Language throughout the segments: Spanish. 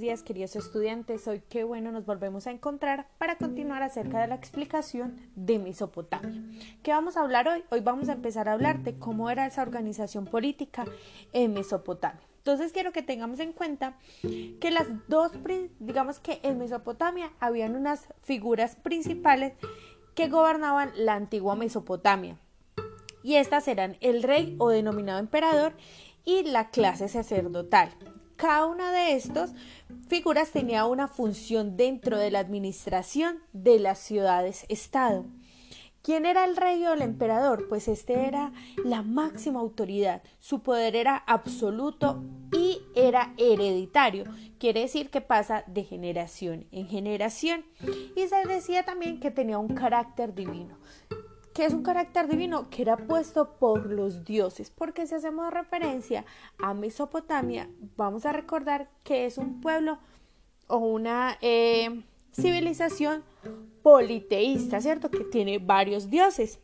Días queridos estudiantes, hoy qué bueno nos volvemos a encontrar para continuar acerca de la explicación de Mesopotamia. ¿Qué vamos a hablar hoy? Hoy vamos a empezar a hablar de cómo era esa organización política en Mesopotamia. Entonces quiero que tengamos en cuenta que las dos, digamos que en Mesopotamia habían unas figuras principales que gobernaban la antigua Mesopotamia. Y estas eran el rey o denominado emperador y la clase sacerdotal. Cada una de estas figuras tenía una función dentro de la administración de las ciudades-estado. ¿Quién era el rey o el emperador? Pues este era la máxima autoridad. Su poder era absoluto y era hereditario. Quiere decir que pasa de generación en generación. Y se decía también que tenía un carácter divino que es un carácter divino que era puesto por los dioses, porque si hacemos referencia a Mesopotamia, vamos a recordar que es un pueblo o una eh, civilización politeísta, ¿cierto? Que tiene varios dioses.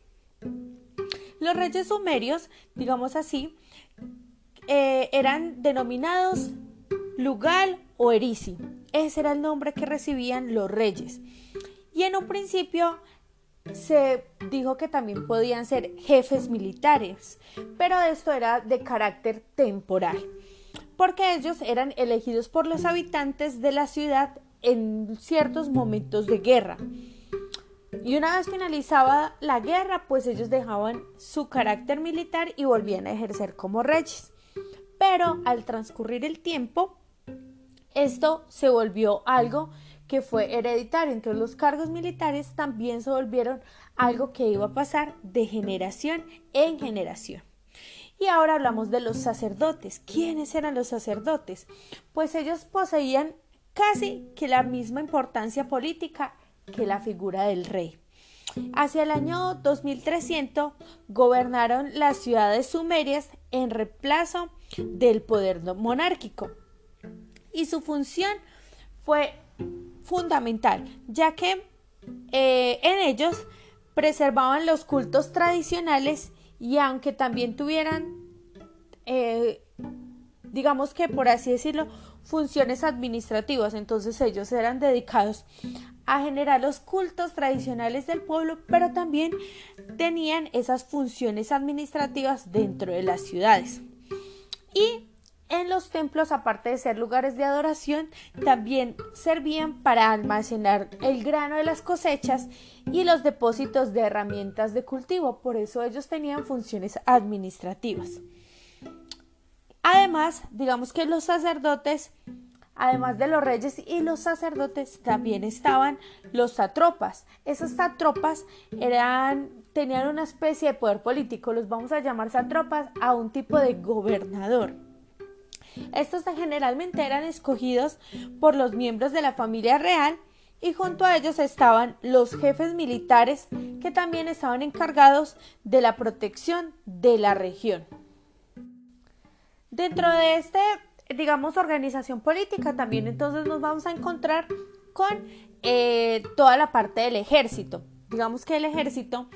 Los reyes sumerios, digamos así, eh, eran denominados Lugal o Erisi. Ese era el nombre que recibían los reyes. Y en un principio se dijo que también podían ser jefes militares, pero esto era de carácter temporal, porque ellos eran elegidos por los habitantes de la ciudad en ciertos momentos de guerra. Y una vez finalizaba la guerra, pues ellos dejaban su carácter militar y volvían a ejercer como reyes. Pero al transcurrir el tiempo, esto se volvió algo que fue hereditario. Entonces los cargos militares también se volvieron algo que iba a pasar de generación en generación. Y ahora hablamos de los sacerdotes. ¿Quiénes eran los sacerdotes? Pues ellos poseían casi que la misma importancia política que la figura del rey. Hacia el año 2300 gobernaron las ciudades sumerias en reemplazo del poder monárquico y su función fue fundamental, ya que eh, en ellos preservaban los cultos tradicionales y aunque también tuvieran, eh, digamos que por así decirlo, funciones administrativas, entonces ellos eran dedicados a generar los cultos tradicionales del pueblo, pero también tenían esas funciones administrativas dentro de las ciudades. Y en los templos, aparte de ser lugares de adoración, también servían para almacenar el grano de las cosechas y los depósitos de herramientas de cultivo. Por eso ellos tenían funciones administrativas. Además, digamos que los sacerdotes, además de los reyes y los sacerdotes, también estaban los satropas. Esas satropas eran, tenían una especie de poder político, los vamos a llamar satropas, a un tipo de gobernador. Estos generalmente eran escogidos por los miembros de la familia real y junto a ellos estaban los jefes militares que también estaban encargados de la protección de la región. Dentro de este, digamos, organización política también entonces nos vamos a encontrar con eh, toda la parte del ejército. Digamos que el ejército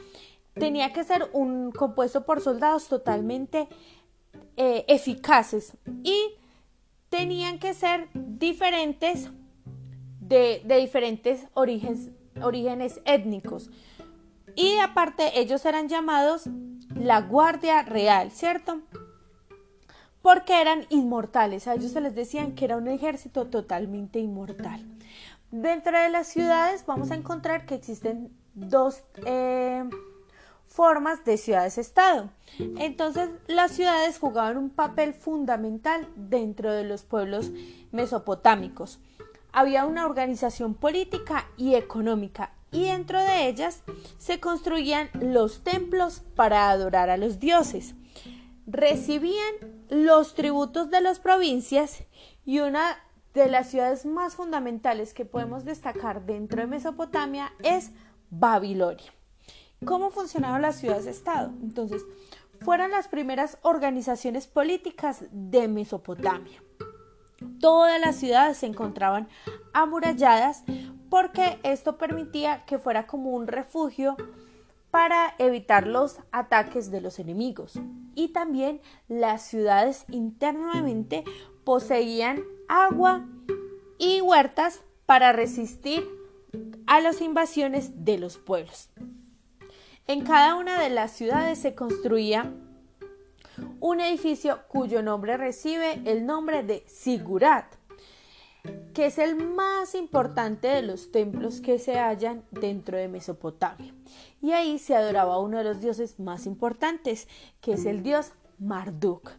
tenía que ser un compuesto por soldados totalmente eh, eficaces y tenían que ser diferentes de, diferentes orígenes, orígenes étnicos. Y aparte ellos eran llamados la Guardia Real, ¿cierto? Porque eran inmortales. A ellos se les decían que era un ejército totalmente inmortal. Dentro de las ciudades vamos a encontrar que existen dos eh, formas de ciudades-estado. Entonces las ciudades jugaban un papel fundamental dentro de los pueblos mesopotámicos. Había una organización política y económica y dentro de ellas se construían los templos para adorar a los dioses. Recibían los tributos de las provincias y una de las ciudades más fundamentales que podemos destacar dentro de Mesopotamia es Babilonia. ¿Cómo funcionaban las ciudades-estado? Entonces, fueron las primeras organizaciones políticas de Mesopotamia. Todas las ciudades se encontraban amuralladas porque esto permitía que fuera como un refugio para evitar los ataques de los enemigos. Y también las ciudades internamente poseían agua y huertas para resistir a las invasiones de los pueblos. En cada una de las ciudades se construía un edificio cuyo nombre recibe el nombre de Sigurat, que es el más importante de los templos que se hallan dentro de Mesopotamia. Y ahí se adoraba uno de los dioses más importantes, que es el dios Marduk.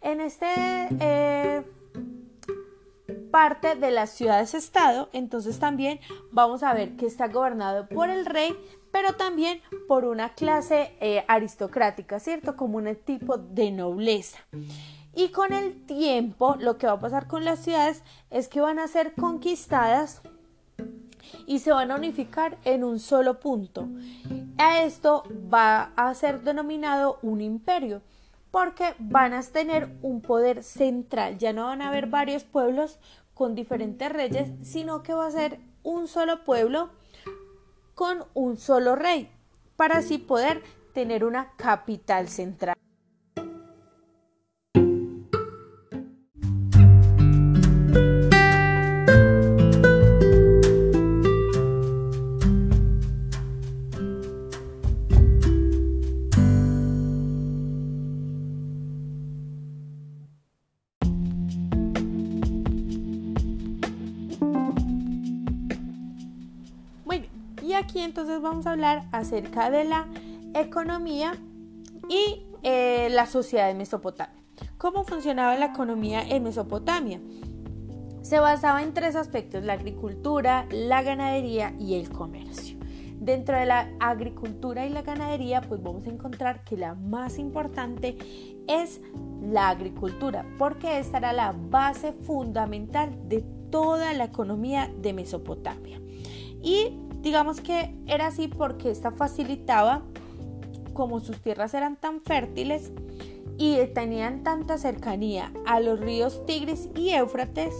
En este eh, parte de las ciudades-estado, entonces también vamos a ver que está gobernado por el rey, pero también por una clase eh, aristocrática, ¿cierto? Como un tipo de nobleza. Y con el tiempo, lo que va a pasar con las ciudades es que van a ser conquistadas y se van a unificar en un solo punto. A esto va a ser denominado un imperio porque van a tener un poder central. Ya no van a haber varios pueblos con diferentes reyes, sino que va a ser un solo pueblo con un solo rey, para así poder tener una capital central. Aquí entonces vamos a hablar acerca de la economía y eh, la sociedad de Mesopotamia. ¿Cómo funcionaba la economía en Mesopotamia? Se basaba en tres aspectos, la agricultura, la ganadería y el comercio. Dentro de la agricultura y la ganadería, pues vamos a encontrar que la más importante es la agricultura, porque esta era la base fundamental de toda la economía de Mesopotamia. Y Digamos que era así porque esta facilitaba, como sus tierras eran tan fértiles y tenían tanta cercanía a los ríos Tigris y Éufrates,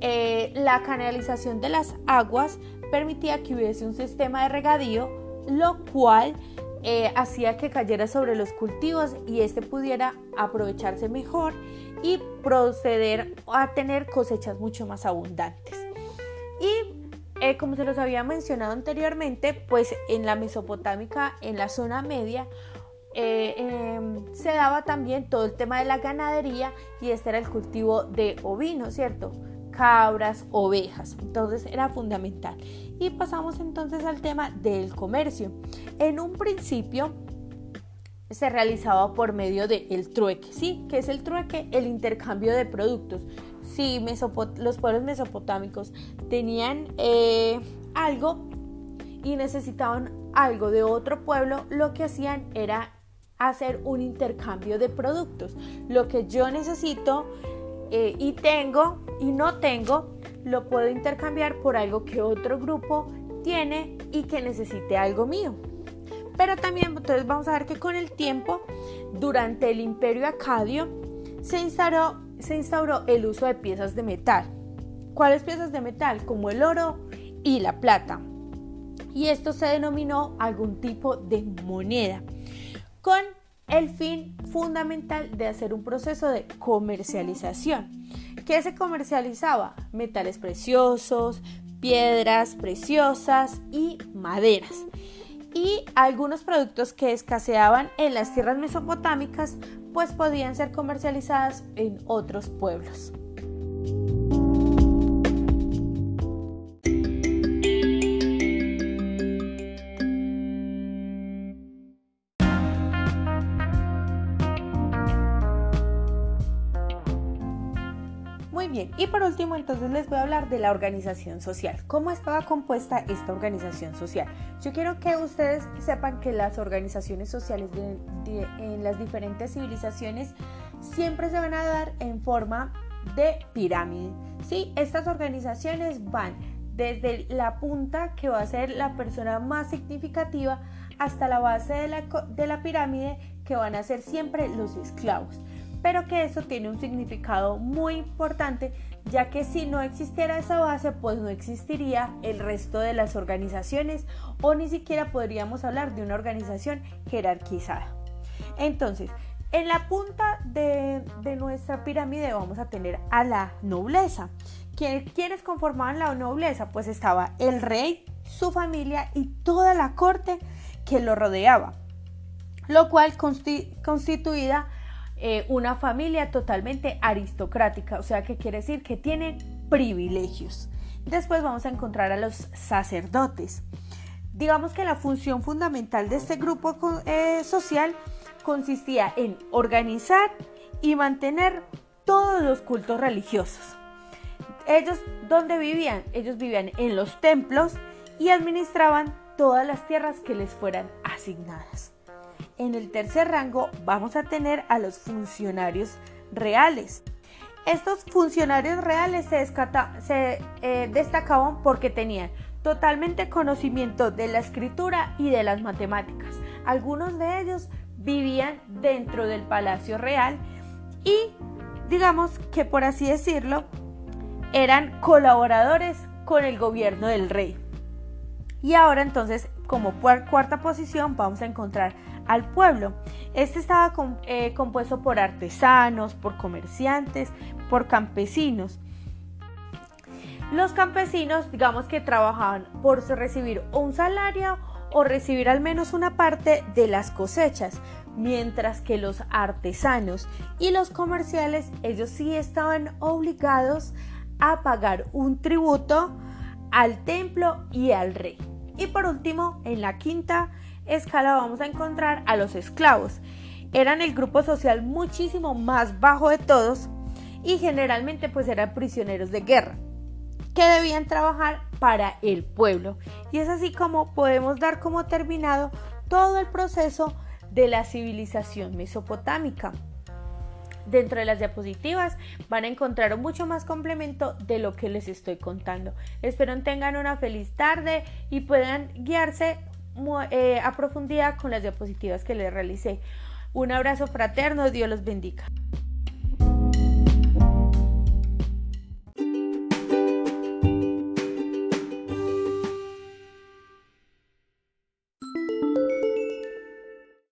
eh, la canalización de las aguas permitía que hubiese un sistema de regadío, lo cual eh, hacía que cayera sobre los cultivos y este pudiera aprovecharse mejor y proceder a tener cosechas mucho más abundantes. Y eh, como se los había mencionado anteriormente, pues en la Mesopotámica, en la zona media, eh, em, se daba también todo el tema de la ganadería y este era el cultivo de ovino, ¿cierto? Cabras, ovejas. Entonces era fundamental. Y pasamos entonces al tema del comercio. En un principio se realizaba por medio del el trueque, ¿sí? ¿Qué es el trueque? El intercambio de productos si los pueblos mesopotámicos tenían eh, algo y necesitaban algo de otro pueblo, lo que hacían era hacer un intercambio de productos. Lo que yo necesito eh, y tengo y no tengo, lo puedo intercambiar por algo que otro grupo tiene y que necesite algo mío. Pero también, entonces vamos a ver que con el tiempo, durante el imperio acadio, se instaló se instauró el uso de piezas de metal. ¿Cuáles piezas de metal? Como el oro y la plata. Y esto se denominó algún tipo de moneda, con el fin fundamental de hacer un proceso de comercialización. ¿Qué se comercializaba? Metales preciosos, piedras preciosas y maderas y algunos productos que escaseaban en las tierras mesopotámicas pues podían ser comercializadas en otros pueblos. Y por último, entonces les voy a hablar de la organización social. ¿Cómo estaba compuesta esta organización social? Yo quiero que ustedes sepan que las organizaciones sociales en las diferentes civilizaciones siempre se van a dar en forma de pirámide. ¿sí? Estas organizaciones van desde la punta, que va a ser la persona más significativa, hasta la base de la, de la pirámide, que van a ser siempre los esclavos pero que eso tiene un significado muy importante ya que si no existiera esa base, pues no existiría el resto de las organizaciones o ni siquiera podríamos hablar de una organización jerarquizada. Entonces, En la punta de, nuestra pirámide vamos a tener a la nobleza. ¿Quiénes conformaban la nobleza? Pues estaba el rey, su familia y toda la corte que lo rodeaba, lo cual constituía eh, una familia totalmente aristocrática, o sea que quiere decir que tiene privilegios. Después vamos a encontrar a los sacerdotes. Digamos que la función fundamental de este grupo eh, social consistía en organizar y mantener todos los cultos religiosos. Ellos, ¿dónde vivían? Ellos vivían en los templos y administraban todas las tierras que les fueran asignadas. En el tercer rango vamos a tener a los funcionarios reales. Estos funcionarios reales se, eh, destacaban porque tenían totalmente conocimiento de la escritura y de las matemáticas. Algunos de ellos vivían dentro del Palacio Real y digamos que por así decirlo eran colaboradores con el gobierno del rey. Y ahora entonces como cuarta posición vamos a encontrar al pueblo. Este estaba eh, compuesto por artesanos, por comerciantes, por campesinos. Los campesinos, digamos que trabajaban por recibir un salario o recibir al menos una parte de las cosechas, mientras que los artesanos y los comerciales, ellos sí estaban obligados a pagar un tributo al templo y al rey. Y por último, en la quinta escala vamos a encontrar a los esclavos. Eran el grupo social muchísimo más bajo de todos y generalmente pues eran prisioneros de guerra que debían trabajar para el pueblo. Y es así como podemos dar como terminado todo el proceso de la civilización mesopotámica. Dentro de las diapositivas van a encontrar mucho más complemento de lo que les estoy contando. Espero tengan una feliz tarde y puedan guiarse eh, a con las diapositivas que les realicé. Un abrazo fraterno, Dios los bendiga.